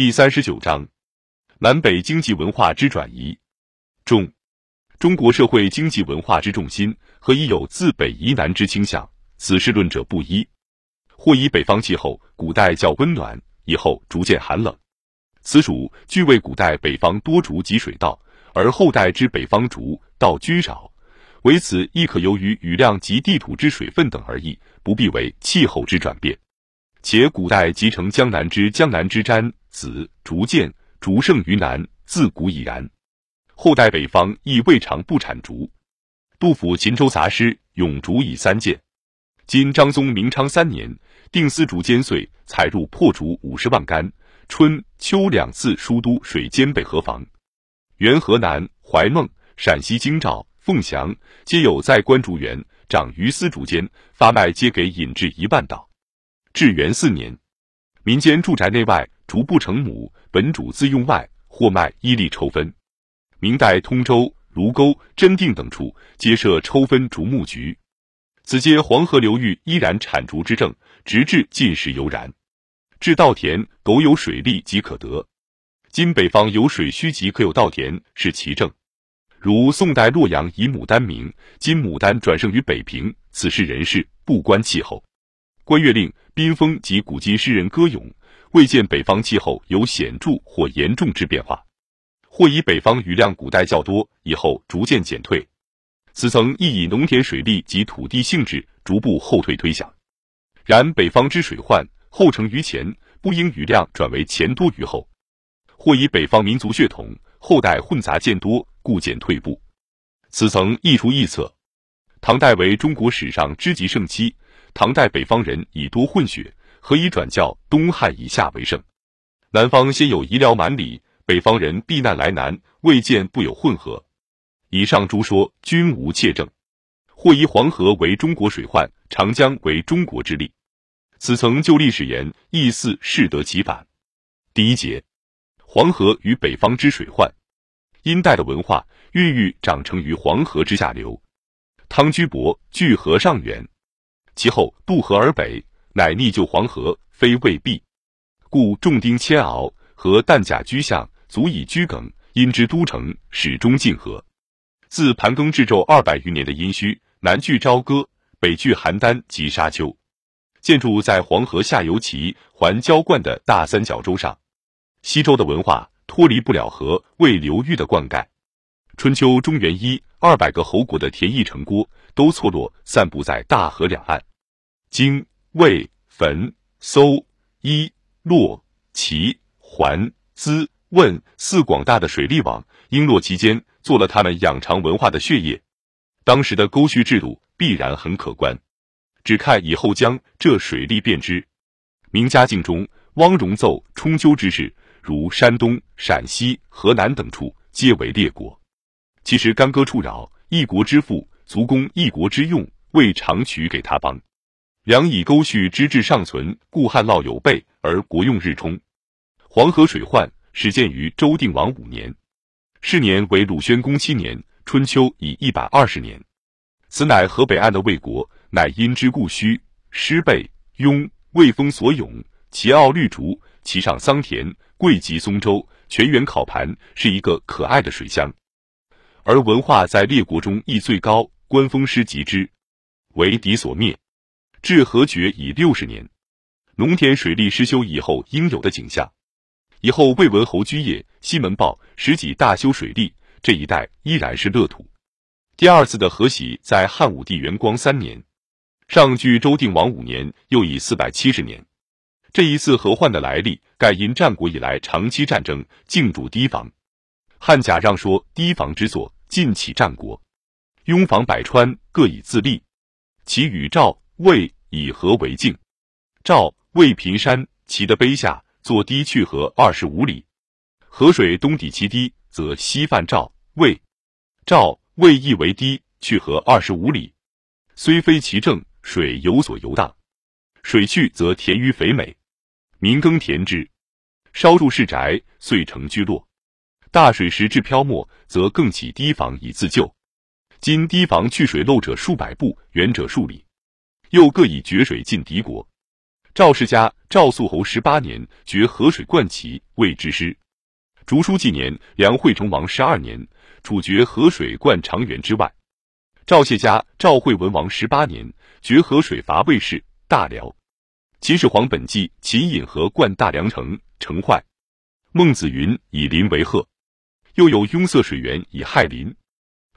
第三十九章：南北经济文化之转移。中，中国社会经济文化之重心何以有自北移南之倾向？此事论者不一。或以北方气候古代较温暖，以后逐渐寒冷，此属据为古代北方多竹及水稻，而后代之北方竹稻居少。为此亦可由于雨量及地土之水分等而异，不必为气候之转变。且古代集成江南之江南之毡子竹见竹盛于南，自古已然。后代北方亦未尝不产竹。杜甫《秦州杂诗》咏竹以三见。今张宗明昌三年，定司竹间岁，采入破竹五十万竿，春秋两次疏都水兼北河防。原河南、怀孟、陕西京兆。凤翔皆有在官竹园，长于丝竹间，发卖皆给引至一万道。至元四年，民间住宅内外竹不成亩，本主自用外，或卖一粒抽分。明代通州、卢沟、真定等处皆设抽分竹木局，此皆黄河流域依然产竹之政，直至近时犹然。至稻田，苟有水利即可得。今北方有水须即可有稻田，是其政。如宋代洛阳以牡丹名，今牡丹转生于北平，此事人事不关气候。关月令、宾风及古今诗人歌咏，未见北方气候有显著或严重之变化，或以北方雨量古代较多，以后逐渐减退。此曾亦以农田水利及土地性质逐步后退推想。然北方之水患后成于前，不应雨量转为前多于后，或以北方民族血统后代混杂渐多。故见退步，此曾亦出臆测。唐代为中国史上之极盛期，唐代北方人以多混血，何以转教东汉以下为盛？南方先有夷辽蛮李，北方人避难来南，未见不有混合。以上诸说均无切证。或以黄河为中国水患，长江为中国之利，此曾就历史言，亦似适得其反。第一节，黄河与北方之水患。殷代的文化孕育长成于黄河之下流，汤居伯据河上源，其后渡河而北，乃逆救黄河，非未必。故重丁千敖和弹甲居相，足以居梗。因之都城始终近河。自盘庚至纣二百余年的殷墟，南据朝歌，北据邯郸及沙丘，建筑在黄河下游齐环浇灌的大三角洲上。西周的文化。脱离不了河为流域的灌溉。春秋中原一二百个侯国的田邑城郭都错落散布在大河两岸。经、魏、汾、搜、伊、洛、齐、桓、资、问四广大的水利网，璎珞其间，做了他们养长文化的血液。当时的沟渠制度必然很可观。只看以后将这水利便知。明嘉靖中，汪荣奏冲纠之事。如山东、陕西、河南等处，皆为列国。其实干戈触扰，一国之富，足供一国之用，未尝取给他邦。梁以沟蓄之志尚存，故旱涝有备，而国用日充。黄河水患始见于周定王五年，是年为鲁宣公七年。春秋以一百二十年，此乃河北岸的魏国，乃因之故墟，师备雍魏风所咏，其奥绿竹，其上桑田。贵及松州，全员烤盘是一个可爱的水乡，而文化在列国中亦最高，官风师极之，为敌所灭。至河绝已六十年，农田水利失修以后应有的景象。以后魏文侯居业，西门豹十几大修水利，这一带依然是乐土。第二次的和喜在汉武帝元光三年，上距周定王五年，又以四百七十年。这一次和患的来历，盖因战国以来长期战争，竞逐堤防。汉贾让说堤防之作，尽起战国。拥防百川，各以自立。其与赵、魏以河为境。赵、魏平山，其的碑下作堤去河二十五里。河水东抵其堤，则西犯赵、魏。赵、魏亦为堤去河二十五里，虽非其正，水有所游荡。水去则田鱼肥美。民耕田之，烧筑市宅，遂成聚落。大水时至漂没，则更起堤防以自救。今堤防去水漏者数百步，远者数里，又各以决水进敌国。赵氏家赵肃侯十八年决河水灌齐，谓之师。竹书纪年梁惠成王十二年，处决河水灌长垣之外。赵谢家赵惠文王十八年，决河水伐魏氏，大辽。秦始皇本纪秦引河灌大梁城，城坏。孟子云：“以林为壑。”又有壅塞水源以害林。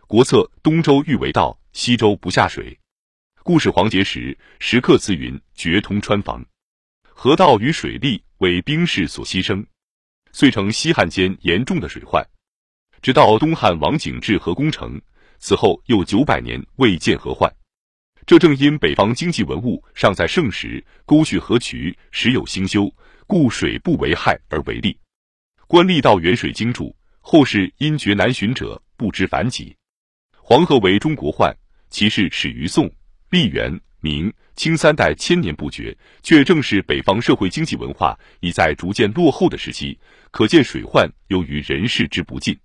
国策东周欲为道，西周不下水。故始皇节时，时刻自云绝通川防。河道与水利为兵士所牺牲，遂成西汉间严重的水患。直到东汉王景治河攻城。此后又九百年未见河患，这正因北方经济文物尚在盛时，沟渠河渠时有兴修，故水不为害而为利。官吏到远水经注，后世因觉难寻者，不知凡几。黄河为中国患，其事始于宋、历元、明、清三代千年不绝，却正是北方社会经济文化已在逐渐落后的时期。可见水患由于人事之不尽。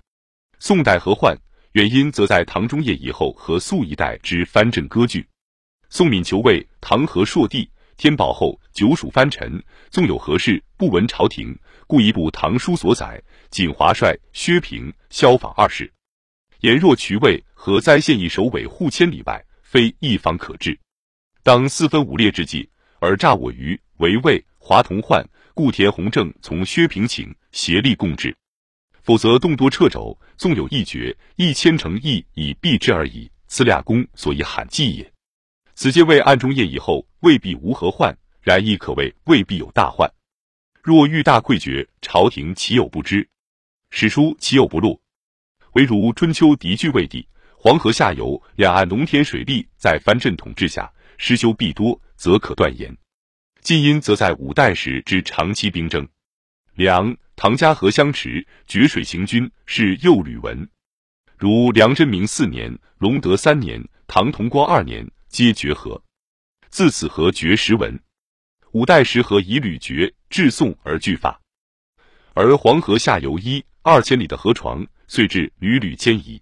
宋代河患。原因则在唐中叶以后和肃一代之藩镇割据。宋敏求魏，唐和朔帝，天宝后九属藩臣，纵有何事，不闻朝廷，故一部唐书所载，锦华帅薛平萧访二世，言若渠魏和灾县一首尾户千里外，非一方可治。当四分五裂之际，而诈我于为魏华同患，故田弘正从薛平请，协力共治。否则，动多掣肘，纵有一绝，一千成亿以避之而已。此俩公所以罕计也。此皆为暗中业以后，未必无何患，然亦可谓未必有大患。若欲大溃绝，朝廷岂有不知？史书岂有不录？唯如春秋敌据魏地，黄河下游两岸农田水利在藩镇统治下失修必多，则可断言。近因则在五代时之长期兵争，梁。唐家河相持，决水行军，是右吕文。如梁真明四年、隆德三年、唐同光二年，皆决河。自此河决时文。五代时河以吕决，至宋而据法。而黄河下游一二千里的河床，遂至屡屡迁移。